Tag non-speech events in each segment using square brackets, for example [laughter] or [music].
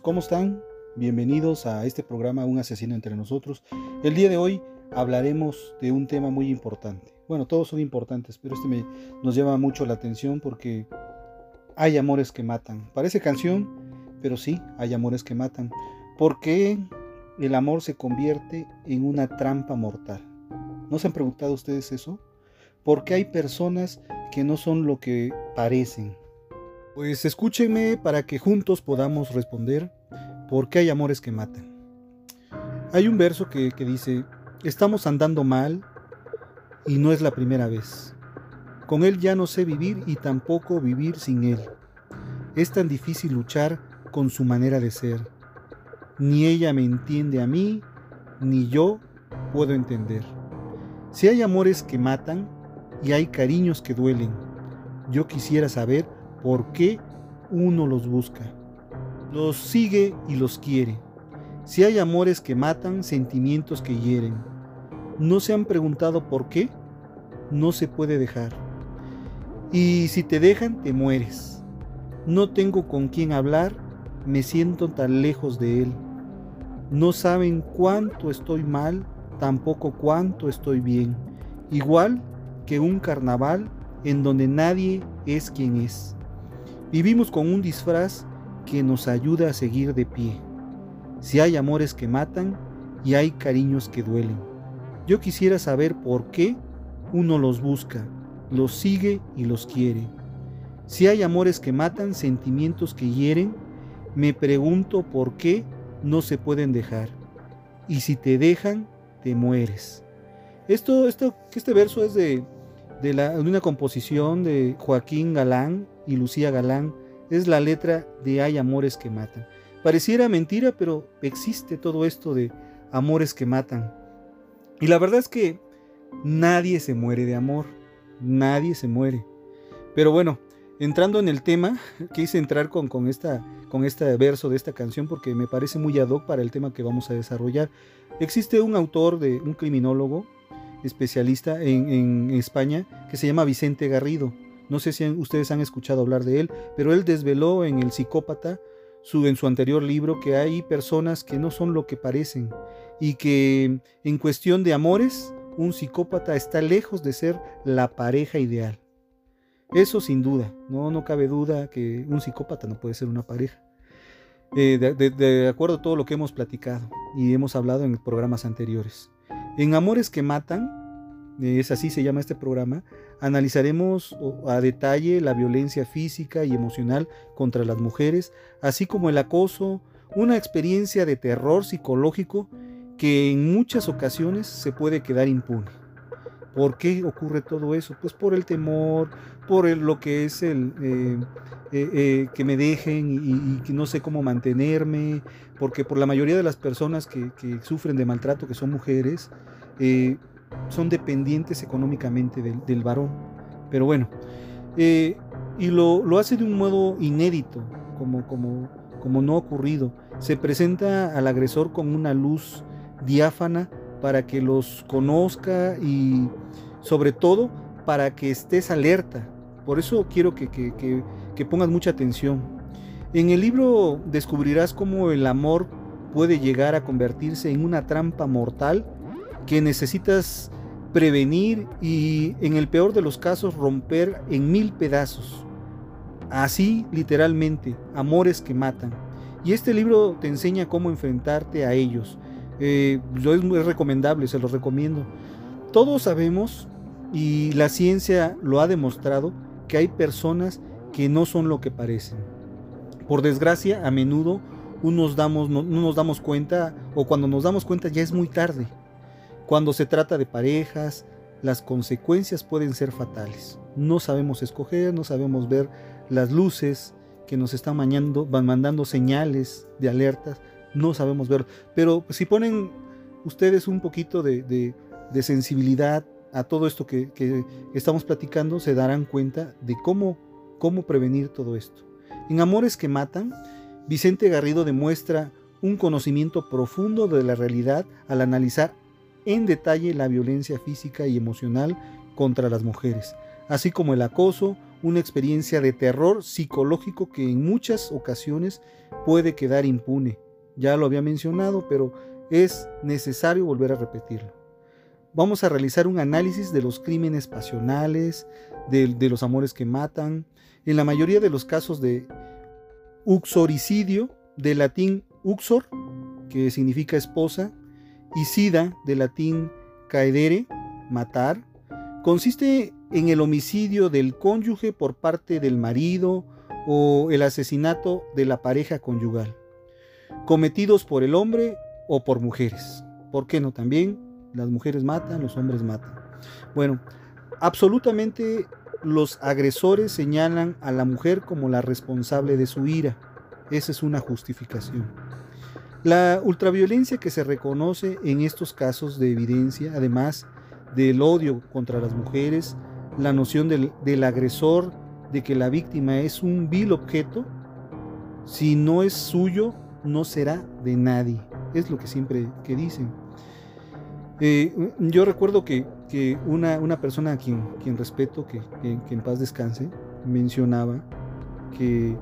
¿Cómo están? Bienvenidos a este programa Un asesino entre nosotros. El día de hoy hablaremos de un tema muy importante. Bueno, todos son importantes, pero este me, nos llama mucho la atención porque hay amores que matan. Parece canción, pero sí, hay amores que matan. ¿Por qué el amor se convierte en una trampa mortal? ¿No se han preguntado ustedes eso? ¿Por qué hay personas que no son lo que parecen? Pues escúchenme para que juntos podamos responder por qué hay amores que matan. Hay un verso que, dice, estamos andando mal y no es la primera vez. Con él ya no sé vivir y tampoco vivir sin él. Es tan difícil luchar con su manera de ser. Ni ella me entiende a mí, ni yo puedo entender. Si hay amores que matan y hay cariños que duelen, yo quisiera saber por qué uno los busca. Los sigue y los quiere. Si hay amores que matan, sentimientos que hieren. ¿No se han preguntado por qué? No se puede dejar. Y si te dejan, te mueres. No tengo con quién hablar, me siento tan lejos de él. No saben cuánto estoy mal, tampoco cuánto estoy bien. Igual que un carnaval en donde nadie es quien es. Vivimos con un disfraz que nos ayuda a seguir de pie. Si hay amores que matan y hay cariños que duelen. Yo quisiera saber por qué uno los busca, los sigue y los quiere. Si hay amores que matan, sentimientos que hieren, me pregunto por qué no se pueden dejar. Y si te dejan, te mueres. Esto, esto, este verso es de, de, una composición de Joaquín Galán y Lucía Galán es la letra de Hay amores que matan. Pareciera mentira, pero existe todo esto de amores que matan. Y la verdad es que nadie se muere de amor, nadie se muere. Pero bueno, entrando en el tema, [laughs] quise entrar con, con, esta, con este verso de esta canción porque me parece muy ad hoc para el tema que vamos a desarrollar. Existe un autor, de un criminólogo especialista en, España que se llama Vicente Garrido. No sé si ustedes han escuchado hablar de él, pero él desveló en El psicópata, su, en su anterior libro, que hay personas que no son lo que parecen y que en cuestión de amores, un psicópata está lejos de ser la pareja ideal. Eso sin duda, no, no cabe duda que un psicópata no puede ser una pareja. Eh, de, de, acuerdo a todo lo que hemos platicado y hemos hablado en programas anteriores. En Amores que Matan, es así se llama este programa, analizaremos a detalle la violencia física y emocional contra las mujeres, así como el acoso, una experiencia de terror psicológico que en muchas ocasiones se puede quedar impune. ¿Por qué ocurre todo eso? Pues por el temor, por lo que es el eh, eh, eh, que me dejen y, que no sé cómo mantenerme, porque por la mayoría de las personas que, sufren de maltrato, que son mujeres, son dependientes económicamente del, varón. Pero bueno, y lo, lo, hace de un modo inédito, como, como, como no ocurrido. Se presenta al agresor con una luz diáfana para que los conozca y sobre todo para que estés alerta. Por eso quiero que, que, que, que pongas mucha atención. En el libro descubrirás cómo el amor puede llegar a convertirse en una trampa mortal que necesitas prevenir y en el peor de los casos romper en mil pedazos. Así literalmente, amores que matan. Y este libro te enseña cómo enfrentarte a ellos. Eh, es recomendable, se los recomiendo. Todos sabemos, y la ciencia lo ha demostrado, que hay personas que no son lo que parecen. Por desgracia, a menudo no, no nos damos cuenta, o cuando nos damos cuenta ya es muy tarde. Cuando se trata de parejas, las consecuencias pueden ser fatales. No sabemos escoger, no sabemos ver las luces que nos están mandando señales de alertas, no sabemos ver. Pero si ponen ustedes un poquito de, sensibilidad a todo esto que, que, estamos platicando, se darán cuenta de cómo, cómo prevenir todo esto. En Amores que Matan, Vicente Garrido demuestra un conocimiento profundo de la realidad al analizar en detalle la violencia física y emocional contra las mujeres, así como el acoso, una experiencia de terror psicológico que en muchas ocasiones puede quedar impune. Ya lo había mencionado, pero es necesario volver a repetirlo. Vamos a realizar un análisis de los crímenes pasionales, de, los amores que matan. En la mayoría de los casos de uxoricidio, de latín uxor, que significa esposa, y sida, de latín caedere, matar, consiste en el homicidio del cónyuge por parte del marido o el asesinato de la pareja conyugal, cometidos por el hombre o por mujeres. ¿Por qué no? También las mujeres matan, los hombres matan. Bueno, absolutamente los agresores señalan a la mujer como la responsable de su ira. Esa es una justificación. La ultraviolencia que se reconoce en estos casos de evidencia, además del odio contra las mujeres, la noción del, agresor, de que la víctima es un vil objeto, si no es suyo, no será de nadie. Es lo que siempre que dicen. Eh, yo recuerdo que, una, persona a quien, quien respeto, que, en paz descanse, mencionaba que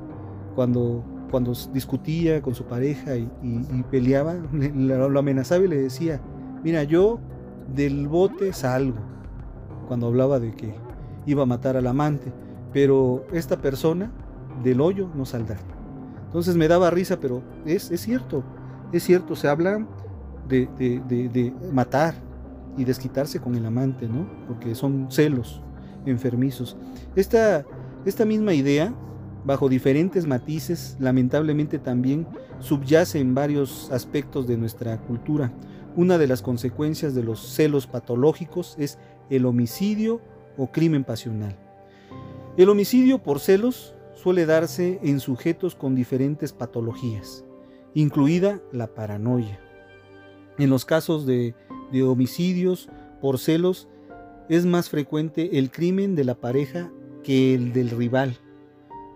cuando cuando discutía con su pareja y, peleaba, lo, amenazaba y le decía, mira, yo del bote salgo, cuando hablaba de que iba a matar al amante, pero esta persona del hoyo no saldrá. Entonces me daba risa, pero es, es cierto, es cierto, se habla de, de, matar y desquitarse con el amante, ¿no? Porque son celos enfermizos. Esta, esta misma idea bajo diferentes matices, lamentablemente también subyace en varios aspectos de nuestra cultura. Una de las consecuencias de los celos patológicos es el homicidio o crimen pasional. El homicidio por celos suele darse en sujetos con diferentes patologías, incluida la paranoia. En los casos de, de homicidios por celos es más frecuente el crimen de la pareja que el del rival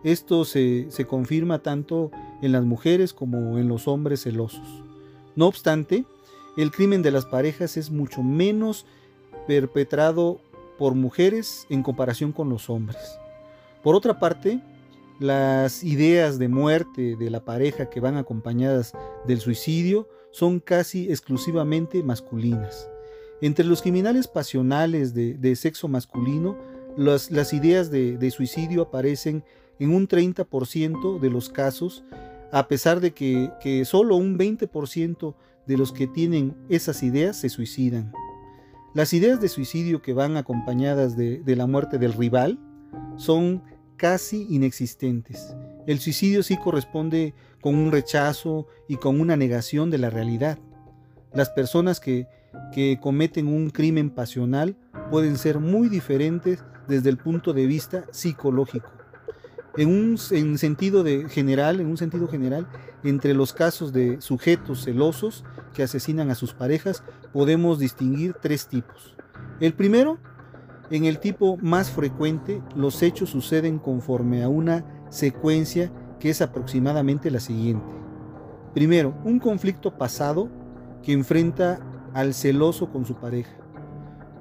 esto se, confirma tanto en las mujeres como en los hombres celosos. No obstante, el crimen de las parejas es mucho menos perpetrado por mujeres en comparación con los hombres. Por otra parte, las ideas de muerte de la pareja que van acompañadas del suicidio son casi exclusivamente masculinas. Entre los criminales pasionales de, sexo masculino, las, ideas de, suicidio aparecen en un 30% de los casos, a pesar de que, solo un 20% de los que tienen esas ideas se suicidan. Las ideas de suicidio que van acompañadas de la muerte del rival son casi inexistentes. El suicidio sí corresponde con un rechazo y con una negación de la realidad. Las personas que, que cometen un crimen pasional pueden ser muy diferentes desde el punto de vista psicológico en un sentido de general, en un sentido general, entre los casos de sujetos celosos que asesinan a sus parejas, podemos distinguir tres tipos. El primero, en el tipo más frecuente, los hechos suceden conforme a una secuencia que es aproximadamente la siguiente. Primero, un conflicto pasado que enfrenta al celoso con su pareja.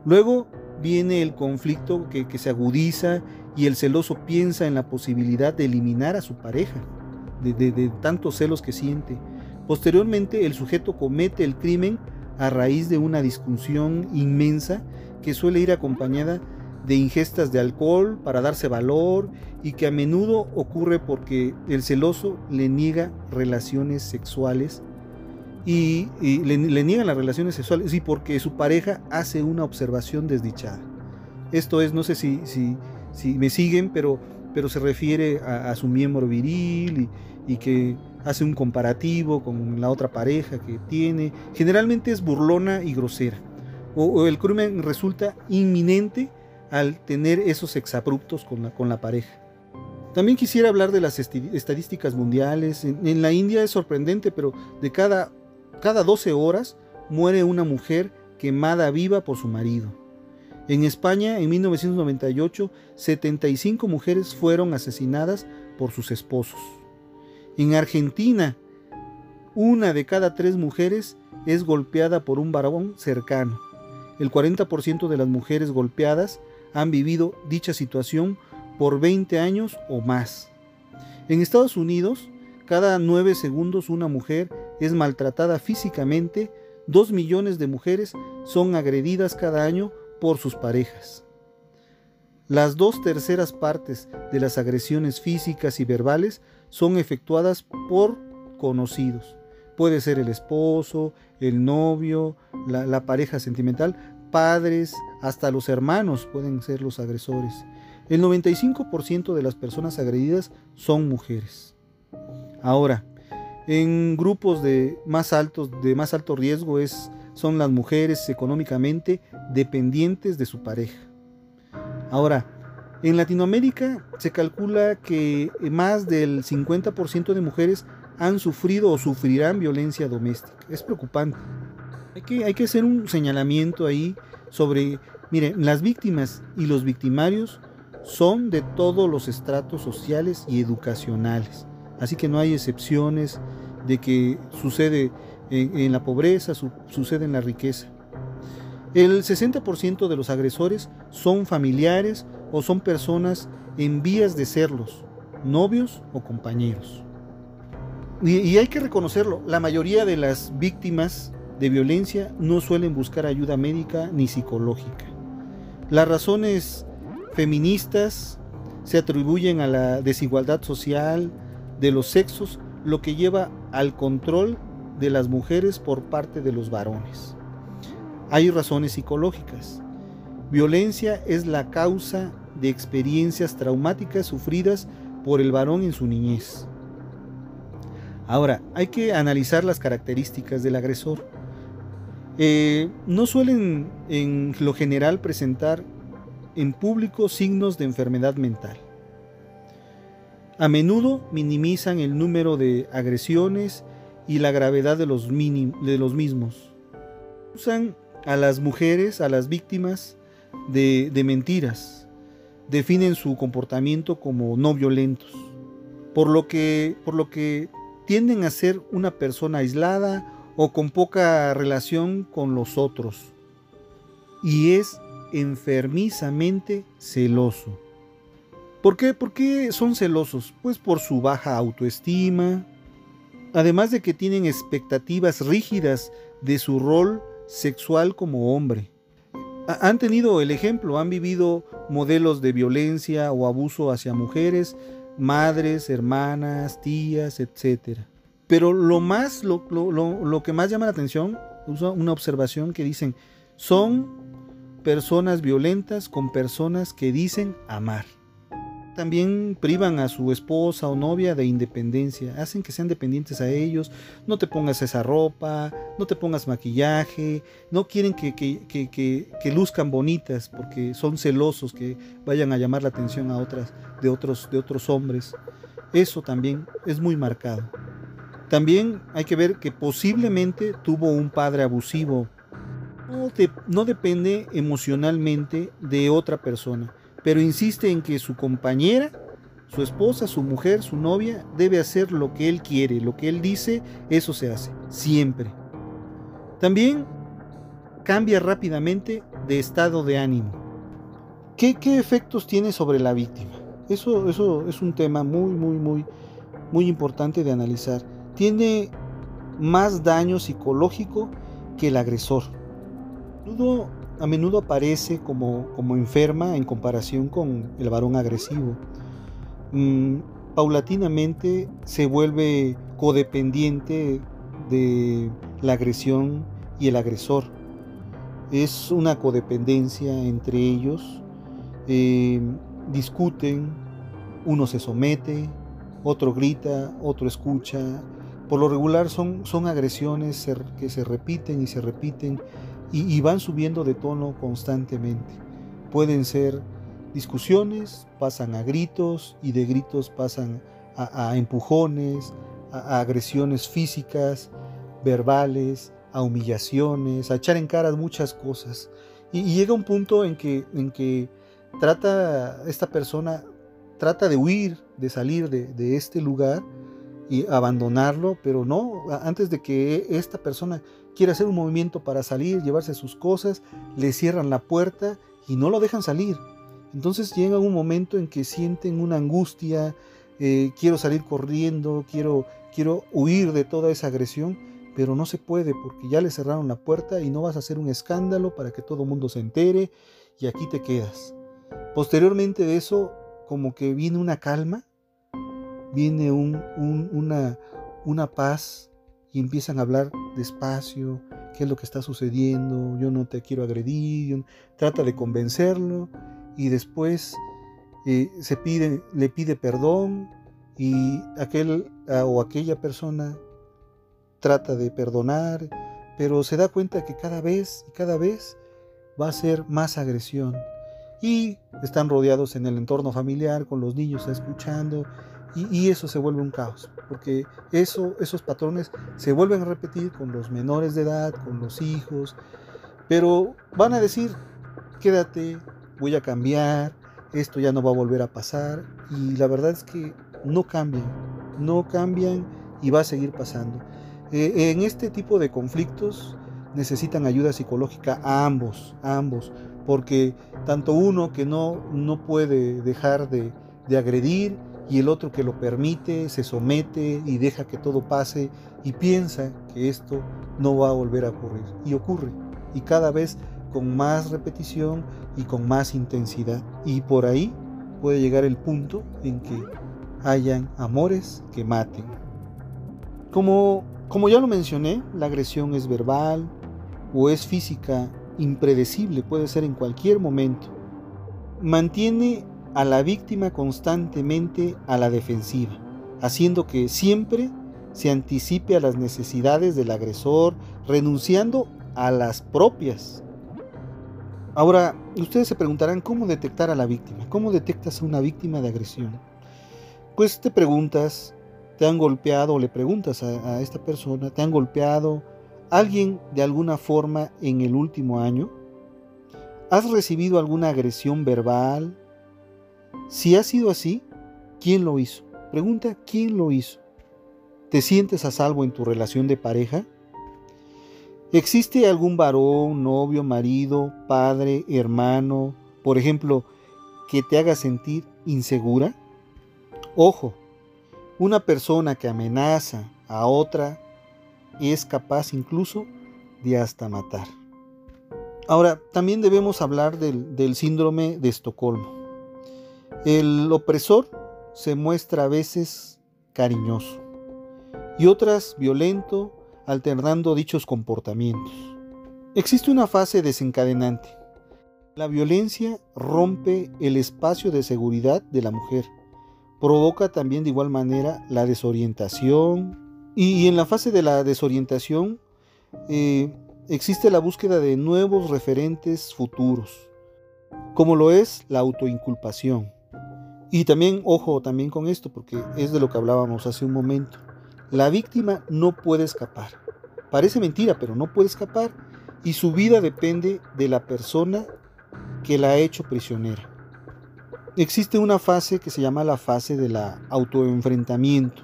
Luego viene el conflicto que, se agudiza y el celoso piensa en la posibilidad de eliminar a su pareja, de, tantos celos que siente. Posteriormente, el sujeto comete el crimen a raíz de una discusión inmensa que suele ir acompañada de ingestas de alcohol para darse valor y que a menudo ocurre porque el celoso le niega relaciones sexuales y, le, niegan las relaciones sexuales y porque su pareja hace una observación desdichada. Esto es, no sé si, si, si me siguen, pero, pero se refiere a, su miembro viril y que hace un comparativo con la otra pareja que tiene. Generalmente es burlona y grosera. O, el crimen resulta inminente al tener esos exabruptos con la, pareja. También quisiera hablar de las estadísticas mundiales. En, la India es sorprendente, pero de cada, cada 12 horas muere una mujer quemada viva por su marido. En España, en 1998, 75 mujeres fueron asesinadas por sus esposos. En Argentina, una de cada tres mujeres es golpeada por un varón cercano. El 40% de las mujeres golpeadas han vivido dicha situación por 20 años o más. En Estados Unidos, cada 9 segundos una mujer es maltratada físicamente, 2 millones de mujeres son agredidas cada año por sus parejas. Las dos terceras partes de las agresiones físicas y verbales son efectuadas por conocidos. Puede ser el esposo, el novio, la, pareja sentimental, padres, hasta los hermanos pueden ser los agresores. El 95% de las personas agredidas son mujeres. Ahora, en grupos de más altos, de más alto riesgo es, son las mujeres económicamente dependientes de su pareja. Ahora, en Latinoamérica se calcula que más del 50% de mujeres han sufrido o sufrirán violencia doméstica. Es preocupante. Hay que, hacer un señalamiento ahí sobre, miren, las víctimas y los victimarios son de todos los estratos sociales y educacionales. Así que no hay excepciones de que sucede en, la pobreza, sucede en la riqueza. El 60% de los agresores son familiares o son personas en vías de serlos, novios o compañeros. Y, hay que reconocerlo, la mayoría de las víctimas de violencia no suelen buscar ayuda médica ni psicológica. Las razones feministas se atribuyen a la desigualdad social de los sexos, lo que lleva al control de las mujeres por parte de los varones. Hay razones psicológicas. Violencia es la causa de experiencias traumáticas sufridas por el varón en su niñez. Ahora, hay que analizar las características del agresor. Eh, no suelen en lo general presentar en público signos de enfermedad mental. A menudo minimizan el número de agresiones y la gravedad de los, de mismos. Usan a las mujeres, a las víctimas de, mentiras. Definen su comportamiento como no violentos. Por lo, que, por lo que tienden a ser una persona aislada o con poca relación con los otros. Y es enfermizamente celoso. ¿Por qué? ¿Por qué son celosos? Pues por su baja autoestima, además de que tienen expectativas rígidas de su rol sexual como hombre. Han tenido el ejemplo, han vivido modelos de violencia o abuso hacia mujeres, madres, hermanas, tías, etc. Pero lo más, lo, lo, que más llama la atención, una observación que dicen, son personas violentas con personas que dicen amar. También privan a su esposa o novia de independencia, hacen que sean dependientes a ellos, no te pongas esa ropa, no te pongas maquillaje, no quieren que, que, luzcan bonitas porque son celosos que vayan a llamar la atención a otras, de, otros, de otros hombres. Eso también es muy marcado. También hay que ver que posiblemente tuvo un padre abusivo. No, no depende emocionalmente de otra persona pero insiste en que su compañera, su esposa, su mujer, su novia, debe hacer lo que él quiere, lo que él dice, eso se hace, siempre. También cambia rápidamente de estado de ánimo. ¿Qué, efectos tiene sobre la víctima? Eso, eso es un tema muy, muy, muy, muy importante de analizar. Tiene más daño psicológico que el agresor. A menudo aparece como, como enferma en comparación con el varón agresivo. Mm, paulatinamente se vuelve codependiente de la agresión y el agresor. Es una codependencia entre ellos. Eh, discuten, uno se somete, otro grita, otro escucha. Por lo regular son, son agresiones que se repiten y se repiten y, van subiendo de tono constantemente. Pueden ser discusiones, pasan a gritos y de gritos pasan a, empujones, a, agresiones físicas, verbales, a humillaciones, a echar en cara muchas cosas. Y, llega un punto en que, en que trata esta persona, trata de huir, de salir de este lugar y abandonarlo, pero no, antes de que esta persona quiere hacer un movimiento para salir, llevarse sus cosas, le cierran la puerta y no lo dejan salir. Entonces llega un momento en que sienten una angustia, eh, quiero salir corriendo, quiero, quiero huir de toda esa agresión, pero no se puede porque ya le cerraron la puerta y no vas a hacer un escándalo para que todo el mundo se entere y aquí te quedas. Posteriormente de eso, como que viene una calma, viene una, paz y empiezan a hablar despacio, qué es lo que está sucediendo, yo no te quiero agredir, trata de convencerlo y después eh, se pide, le pide perdón y aquel ah, o aquella persona trata de perdonar, pero se da cuenta que cada vez y cada vez va a ser más agresión. Y están rodeados en el entorno familiar, con los niños escuchando, y, eso se vuelve un caos, porque eso, esos patrones se vuelven a repetir con los menores de edad, con los hijos, pero van a decir, quédate, voy a cambiar, esto ya no va a volver a pasar, y la verdad es que no cambian, no cambian y va a seguir pasando. Eh, en este tipo de conflictos necesitan ayuda psicológica a ambos, a ambos, porque tanto uno que no, no puede dejar de, de agredir, y el otro que lo permite, se somete y deja que todo pase y piensa que esto no va a volver a ocurrir. Y ocurre. Y cada vez con más repetición y con más intensidad. Y por ahí puede llegar el punto en que hayan amores que maten. Como, como ya lo mencioné, la agresión es verbal o es física, impredecible, puede ser en cualquier momento. Mantiene a la víctima constantemente a la defensiva, haciendo que siempre se anticipe a las necesidades del agresor, renunciando a las propias. Ahora, ustedes se preguntarán cómo detectar a la víctima, cómo detectas a una víctima de agresión. Pues te preguntas, te han golpeado o le preguntas a, a esta persona, te han golpeado alguien de alguna forma en el último año. ¿Has recibido alguna agresión verbal, si ha sido así, ¿quién lo hizo? Pregunta, ¿quién lo hizo? ¿Te sientes a salvo en tu relación de pareja? ¿Existe algún varón, novio, marido, padre, hermano, por ejemplo, que te haga sentir insegura? Ojo, una persona que amenaza a otra es capaz incluso de hasta matar. Ahora, también debemos hablar del, del síndrome de Estocolmo. El opresor se muestra a veces cariñoso y otras violento, alternando dichos comportamientos. Existe una fase desencadenante. La violencia rompe el espacio de seguridad de la mujer. Provoca también de igual manera la desorientación. Y en la fase de la desorientación eh, existe la búsqueda de nuevos referentes futuros, como lo es la autoinculpación. Y también, ojo también con esto, porque es de lo que hablábamos hace un momento. La víctima no puede escapar. Parece mentira, pero no puede escapar. Y su vida depende de la persona que la ha hecho prisionera. Existe una fase que se llama la fase de la autoenfrentamiento.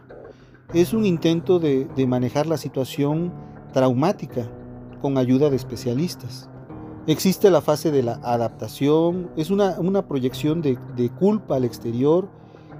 Es un intento de, de manejar la situación traumática con ayuda de especialistas. Existe la fase de la adaptación, es una, una proyección de, culpa al exterior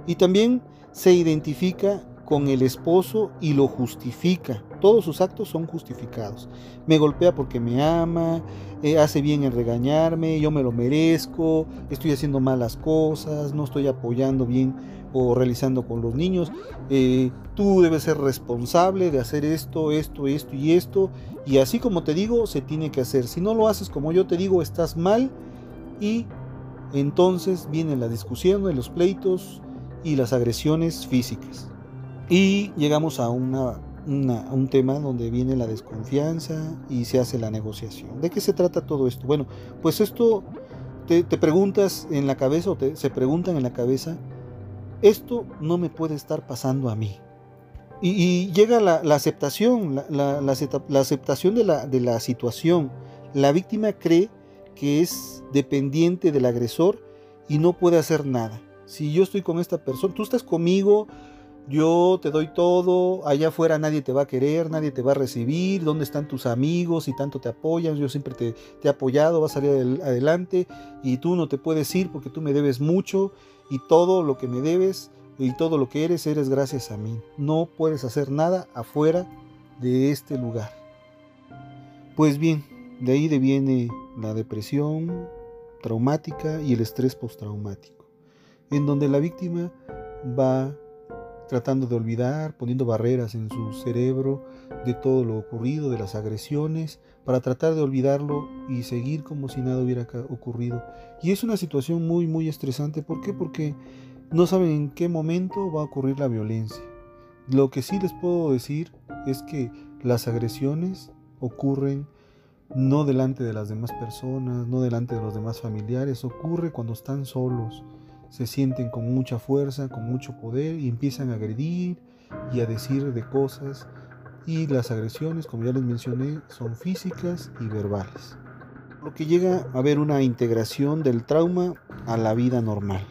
y también se identifica con el esposo y lo justifica. Todos sus actos son justificados. Me golpea porque me ama, eh, hace bien en regañarme, yo me lo merezco, estoy haciendo malas cosas, no estoy apoyando bien o realizando con los niños. Eh, tú debes ser responsable de hacer esto, esto, esto y esto. Y así como te digo, se tiene que hacer. Si no lo haces como yo te digo, estás mal. Y entonces viene la discusión de los pleitos y las agresiones físicas. Y llegamos a, una, un tema donde viene la desconfianza y se hace la negociación. ¿De qué se trata todo esto? Bueno, pues esto te, preguntas en la cabeza o te, se preguntan en la cabeza, esto no me puede estar pasando a mí. Y, llega la, aceptación, la, la, aceptación de la, de la situación. La víctima cree que es dependiente del agresor y no puede hacer nada. Si yo estoy con esta persona, tú estás conmigo, yo te doy todo, allá afuera nadie te va a querer, nadie te va a recibir, ¿dónde están tus amigos y tanto te apoyan? Yo siempre te, he apoyado, vas a salir adelante y tú no te puedes ir porque tú me debes mucho y todo lo que me debes y todo lo que eres, eres gracias a mí. No puedes hacer nada afuera de este lugar. Pues bien, de ahí deviene la depresión traumática y el estrés postraumático, en donde la víctima va tratando de olvidar, poniendo barreras en su cerebro de todo lo ocurrido, de las agresiones, para tratar de olvidarlo y seguir como si nada hubiera ocurrido. Y es una situación muy, muy estresante. ¿Por qué? Porque no saben en qué momento va a ocurrir la violencia. Lo que sí les puedo decir es que las agresiones ocurren no delante de las demás personas, no delante de los demás familiares, ocurre cuando están solos se sienten con mucha fuerza, con mucho poder y empiezan a agredir y a decir de cosas. Y las agresiones, como ya les mencioné, son físicas y verbales. Lo que llega a haber una integración del trauma a la vida normal.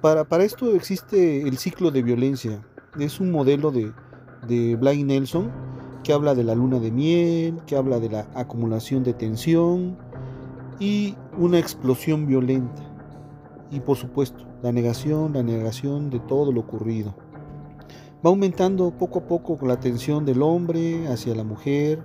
Para, esto existe el ciclo de violencia. Es un modelo de, de Blaine Nelson que habla de la luna de miel, que habla de la acumulación de tensión y una explosión violenta y por supuesto la negación, la negación de todo lo ocurrido. Va aumentando poco a poco la atención del hombre hacia la mujer,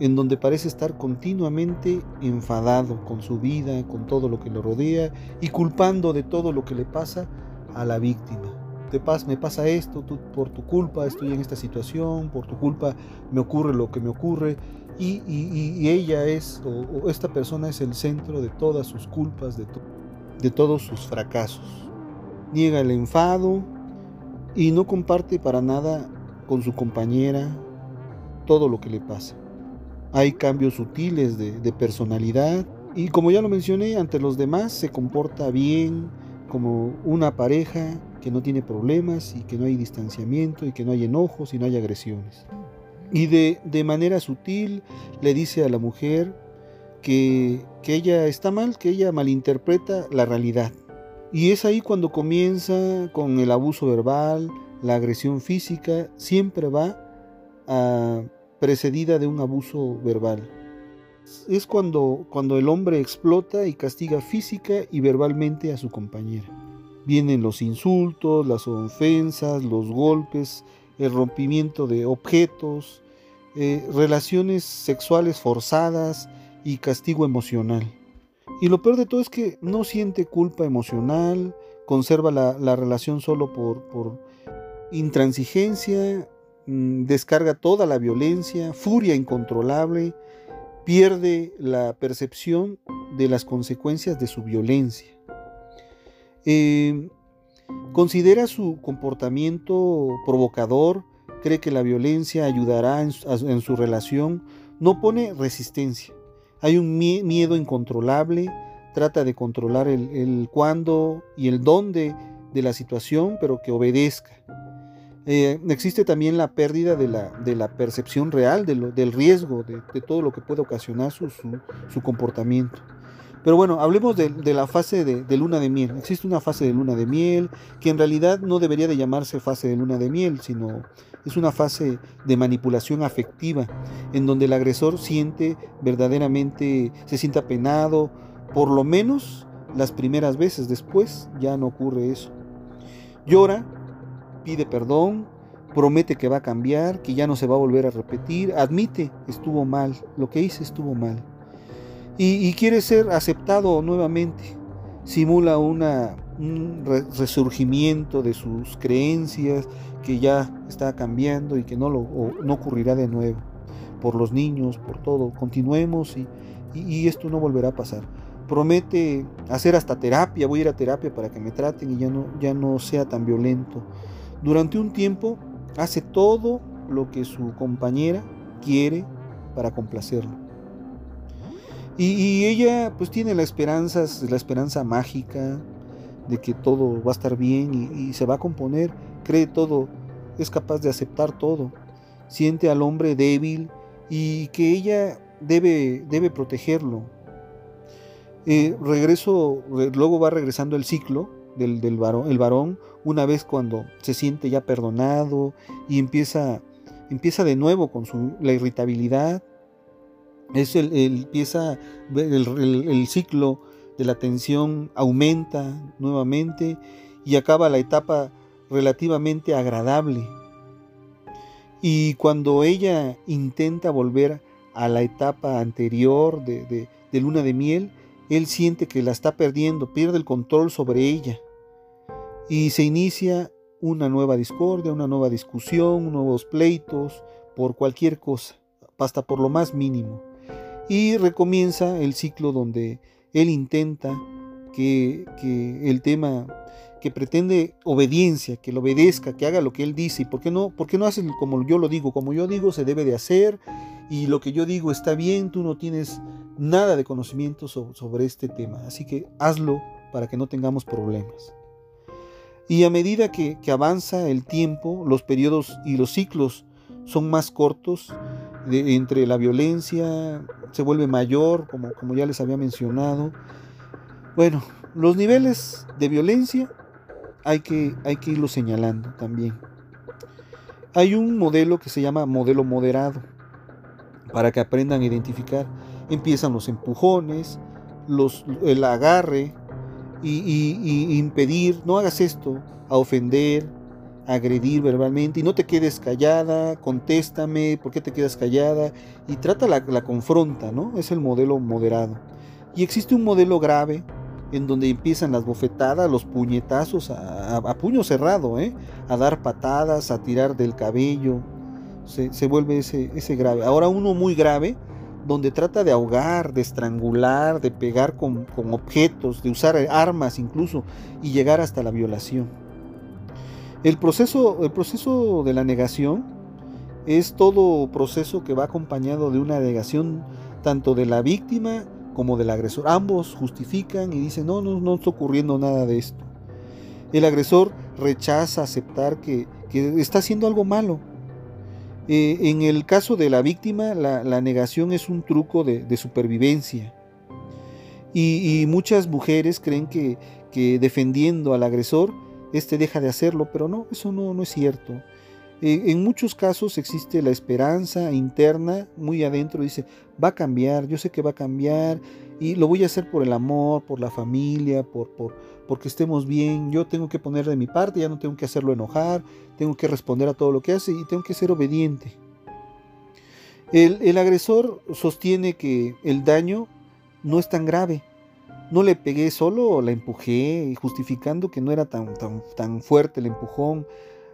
en donde parece estar continuamente enfadado con su vida, con todo lo que lo rodea y culpando de todo lo que le pasa a la víctima. Te pasa, me pasa esto, por tu culpa estoy en esta situación, por tu culpa me ocurre lo que me ocurre y, ella es, o, esta persona es el centro de todas sus culpas, de todo de todos sus fracasos. Niega el enfado y no comparte para nada con su compañera todo lo que le pasa. Hay cambios sutiles de, personalidad y como ya lo mencioné, ante los demás se comporta bien como una pareja que no tiene problemas y que no hay distanciamiento y que no hay enojos y no hay agresiones. Y de, de manera sutil le dice a la mujer que, ella está mal, que ella malinterpreta la realidad. Y es ahí cuando comienza con el abuso verbal, la agresión física, siempre va precedida de un abuso verbal. Es cuando, cuando el hombre explota y castiga física y verbalmente a su compañera. Vienen los insultos, las ofensas, los golpes, el rompimiento de objetos, eh, relaciones sexuales forzadas, y castigo emocional. Y lo peor de todo es que no siente culpa emocional, conserva la, relación solo por, por intransigencia, mm, descarga toda la violencia, furia incontrolable, pierde la percepción de las consecuencias de su violencia. Eh, considera su comportamiento provocador, cree que la violencia ayudará en su relación, no pone resistencia. Hay un miedo incontrolable, trata de controlar el, cuándo y el dónde de la situación, pero que obedezca. Eh, existe también la pérdida de la, percepción real del riesgo, de, todo lo que puede ocasionar su, comportamiento. Pero bueno, hablemos de, la fase de, luna de miel. Existe una fase de luna de miel que en realidad no debería de llamarse fase de luna de miel, sino es una fase de manipulación afectiva, en donde el agresor siente verdaderamente, se siente apenado, por lo menos las primeras veces, después ya no ocurre eso. Llora, pide perdón, promete que va a cambiar, que ya no se va a volver a repetir, admite, estuvo mal, lo que hice estuvo mal. Y, quiere ser aceptado nuevamente, simula un resurgimiento de sus creencias que ya está cambiando y que no, lo, no ocurrirá de nuevo, por los niños, por todo. Continuemos y, y esto no volverá a pasar promete hacer hasta terapia, voy a ir a terapia para que me traten y ya no, ya no sea tan violento. Durante un tiempo hace todo lo que su compañera quiere para complacerlo. Y, ella pues tiene la esperanza, la esperanza mágica de que todo va a estar bien y, se va a componer, cree todo, es capaz de aceptar todo, siente al hombre débil y que ella debe, debe protegerlo. Eh, regreso, luego va regresando el ciclo del, del varón, el varón una vez cuando se siente ya perdonado y empieza, empieza de nuevo con su, la irritabilidad, es el, empieza el, ciclo de la tensión aumenta nuevamente y acaba la etapa relativamente agradable. Y cuando ella intenta volver a la etapa anterior de, de luna de miel, él siente que la está perdiendo, pierde el control sobre ella y se inicia una nueva discordia, una nueva discusión, nuevos pleitos por cualquier cosa, hasta por lo más mínimo. Y recomienza el ciclo donde él intenta que, el tema que pretende obediencia, que lo obedezca, que haga lo que él dice. ¿Y por qué no, por qué no hace como yo lo digo? Como yo digo, se debe de hacer y lo que yo digo está bien, tú no tienes nada de conocimiento sobre este tema. Así que hazlo para que no tengamos problemas. Y a medida que, avanza el tiempo, los periodos y los ciclos son más cortos, entre la violencia se vuelve mayor, como, como ya les había mencionado. Bueno, los niveles de violencia hay que, hay que irlos señalando también. Hay un modelo que se llama modelo moderado, para que aprendan a identificar. Empiezan los empujones, los, el agarre, y, impedir, no hagas esto, a ofender, agredir verbalmente y no te quedes callada, contéstame, ¿por qué te quedas callada? Y trata la, la confronta, ¿no? Es el modelo moderado. Y existe un modelo grave en donde empiezan las bofetadas, los puñetazos a, puño cerrado, ¿eh? a dar patadas, a tirar del cabello. Se, se vuelve ese, ese grave. Ahora uno muy grave donde trata de ahogar, de estrangular, de pegar con, objetos, de usar armas incluso y llegar hasta la violación. El proceso, el proceso de la negación es todo proceso que va acompañado de una negación tanto de la víctima como del agresor. Ambos justifican y dicen, no, no, no está ocurriendo nada de esto. El agresor rechaza aceptar que, que está haciendo algo malo, eh, en el caso de la víctima, la, negación es un truco de, supervivencia. Y, muchas mujeres creen que, defendiendo al agresor, éste deja de hacerlo, pero no, eso no, no es cierto. Eh, en muchos casos existe la esperanza interna, muy adentro, dice, va a cambiar, yo sé que va a cambiar, y lo voy a hacer por el amor, por la familia, por, por, porque estemos bien. Yo tengo que poner de mi parte, ya no tengo que hacerlo enojar, tengo que responder a todo lo que hace y tengo que ser obediente. El, el agresor sostiene que el daño no es tan grave. No le pegué solo, la empujé, justificando que no era tan, tan, tan fuerte el empujón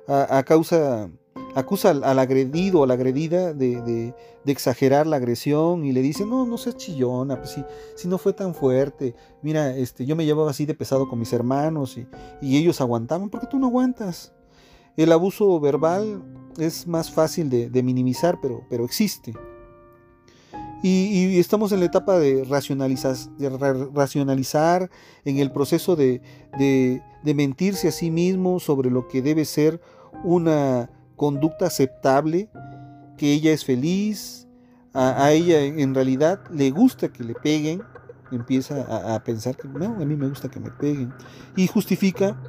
a, causa acusa al, agredido o la agredida de, exagerar la agresión y le dice, no, no seas chillona, pues si, si no fue tan fuerte, mira, este, yo me llevaba así de pesado con mis hermanos y, ellos aguantaban, porque tú no aguantas? El abuso verbal es más fácil de, minimizar, pero, pero existe. Y, estamos en la etapa de racionalizar, de racionalizar en el proceso de, de mentirse a sí mismo sobre lo que debe ser una conducta aceptable, que ella es feliz, a, ella en realidad le gusta que le peguen, empieza a, pensar que no, a mí me gusta que me peguen, y justifica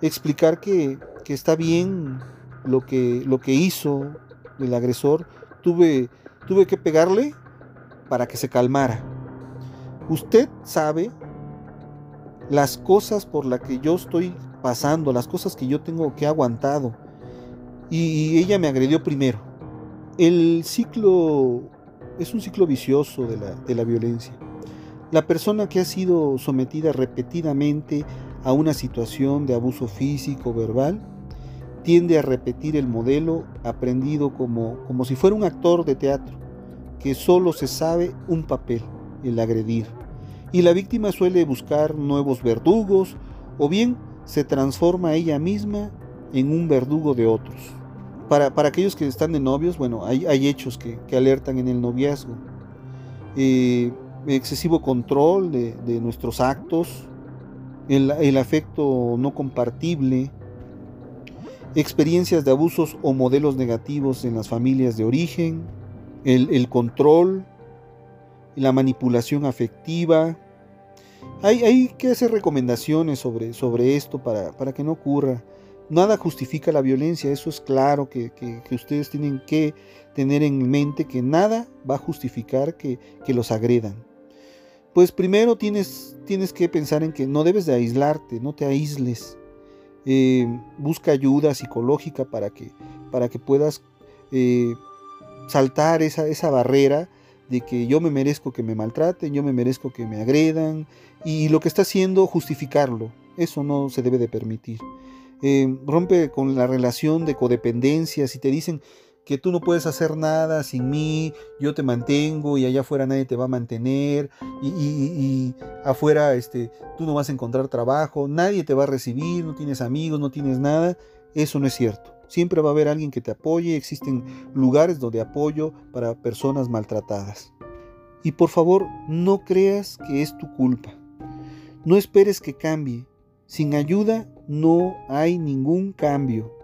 explicar que, está bien lo que, lo que hizo el agresor, tuve, tuve que pegarle para que se calmara. Usted sabe las cosas por las que yo estoy pasando, las cosas que yo tengo que aguantado y ella me agredió primero. El ciclo es un ciclo vicioso de la, de la violencia. La persona que ha sido sometida repetidamente a una situación de abuso físico, verbal, tiende a repetir el modelo aprendido como, como si fuera un actor de teatro, que solo se sabe un papel, el agredir. Y la víctima suele buscar nuevos verdugos o bien se transforma ella misma en un verdugo de otros. Para, para aquellos que están de novios, bueno, hay, hechos que, que, alertan en el noviazgo. Eh, excesivo control de, de nuestros actos, el, el, afecto no compartible, experiencias de abusos o modelos negativos en las familias de origen, el, control, la manipulación afectiva. Hay, hay, que hacer recomendaciones sobre, sobre esto para, para, que no ocurra. Nada justifica la violencia, eso es claro que, que, que, ustedes tienen que tener en mente que nada va a justificar que, que los agredan. Pues primero tienes, tienes que pensar en que no debes de aislarte, no te aísles. Eh, busca ayuda psicológica para que, para que puedas eh, saltar esa, esa barrera de que yo me merezco que me maltraten, yo me merezco que me agredan, y lo que está haciendo justificarlo. Eso no se debe de permitir. Eh, rompe con la relación de codependencia. Si te dicen que tú no puedes hacer nada sin mí, yo te mantengo y allá afuera nadie te va a mantener y, y, afuera este, tú no vas a encontrar trabajo, nadie te va a recibir, no tienes amigos, no tienes nada, eso no es cierto. Siempre va a haber alguien que te apoye, existen lugares donde apoyo para personas maltratadas. Y por favor, no creas que es tu culpa. No esperes que cambie. Sin ayuda no hay ningún cambio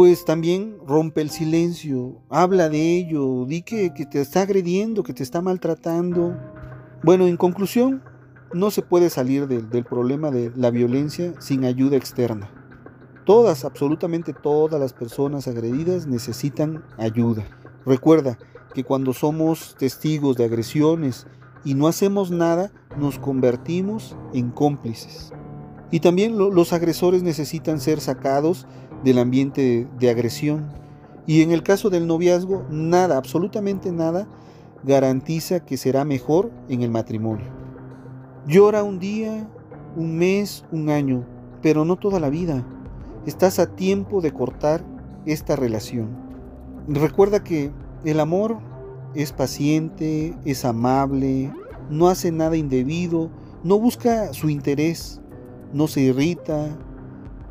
pues también rompe el silencio, habla de ello, di que, te está agrediendo, que te está maltratando. Bueno, en conclusión, no se puede salir del problema de la violencia sin ayuda externa. Todas, absolutamente todas las personas agredidas necesitan ayuda. Recuerda que cuando somos testigos de agresiones y no hacemos nada, nos convertimos en cómplices. Y también lo, los agresores necesitan ser sacados del ambiente de agresión. Y en el caso del noviazgo, nada, absolutamente nada, garantiza que será mejor en el matrimonio. Llora un día, un mes, un año, pero no toda la vida. Estás a tiempo de cortar esta relación. Recuerda que el amor es paciente, es amable, no hace nada indebido, no busca su interés, no se irrita,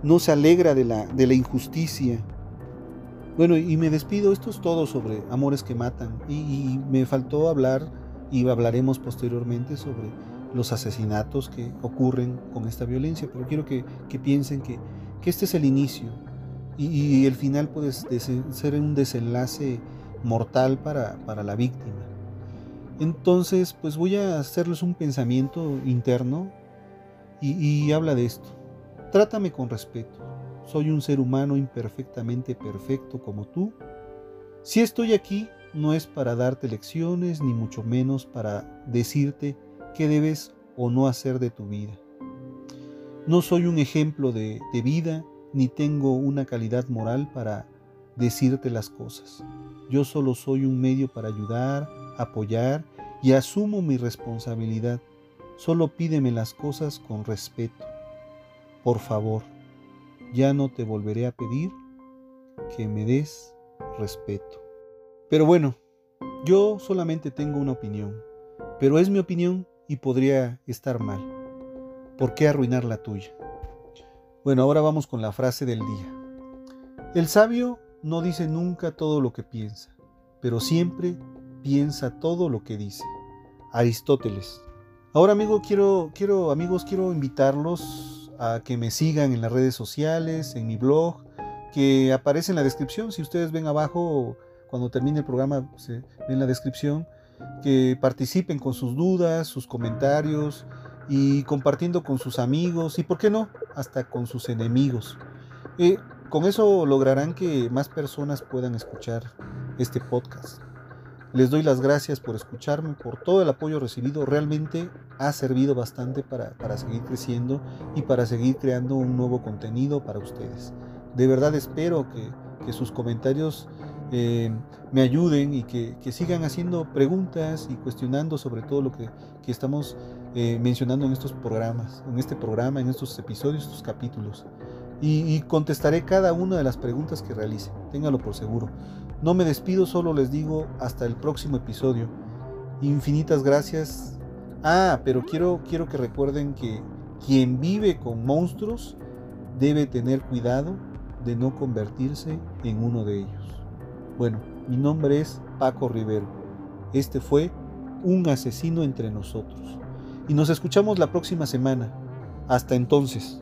no se alegra de la, de la injusticia. Bueno, y me despido, esto es todo sobre amores que matan. Y, me faltó hablar, y hablaremos posteriormente sobre los asesinatos que ocurren con esta violencia, pero quiero que, que piensen que, que, este es el inicio y, el final puede ser un desenlace mortal para, para la víctima. Entonces, pues voy a hacerles un pensamiento interno y habla de esto. Trátame con respeto. Soy un ser humano imperfectamente perfecto como tú. Si estoy aquí, no es para darte lecciones, ni mucho menos para decirte qué debes o no hacer de tu vida. No soy un ejemplo de, vida, ni tengo una calidad moral para decirte las cosas. Yo solo soy un medio para ayudar, apoyar y asumo mi responsabilidad. Solo pídeme las cosas con respeto. Por favor, ya no te volveré a pedir que me des respeto. Pero bueno, yo solamente tengo una opinión, pero es mi opinión y podría estar mal. ¿Por qué arruinar la tuya? Bueno, ahora vamos con la frase del día. El sabio no dice nunca todo lo que piensa, pero siempre piensa todo lo que dice. Aristóteles. Ahora, amigo, quiero, quiero, amigos, quiero invitarlos a que me sigan en las redes sociales, en mi blog, que aparece en la descripción. Si ustedes ven abajo, cuando termine el programa, se ven la descripción, que participen con sus dudas, sus comentarios y compartiendo con sus amigos y, ¿por qué no?, hasta con sus enemigos. Eh, con eso lograrán que más personas puedan escuchar este podcast. Les doy las gracias por escucharme, por todo el apoyo recibido. Realmente ha servido bastante para, para seguir creciendo y para seguir creando un nuevo contenido para ustedes. De verdad espero que, sus comentarios eh, me ayuden y que, sigan haciendo preguntas y cuestionando sobre todo lo que, estamos eh, mencionando en estos programas, en este programa, en estos episodios, estos capítulos. Y, contestaré cada una de las preguntas que realice, téngalo por seguro. No me despido, solo les digo hasta el próximo episodio. Infinitas gracias. Ah, pero quiero, quiero que recuerden que quien vive con monstruos debe tener cuidado de no convertirse en uno de ellos. Bueno, mi nombre es Paco Rivero. Este fue Un asesino entre nosotros. Y nos escuchamos la próxima semana. Hasta entonces.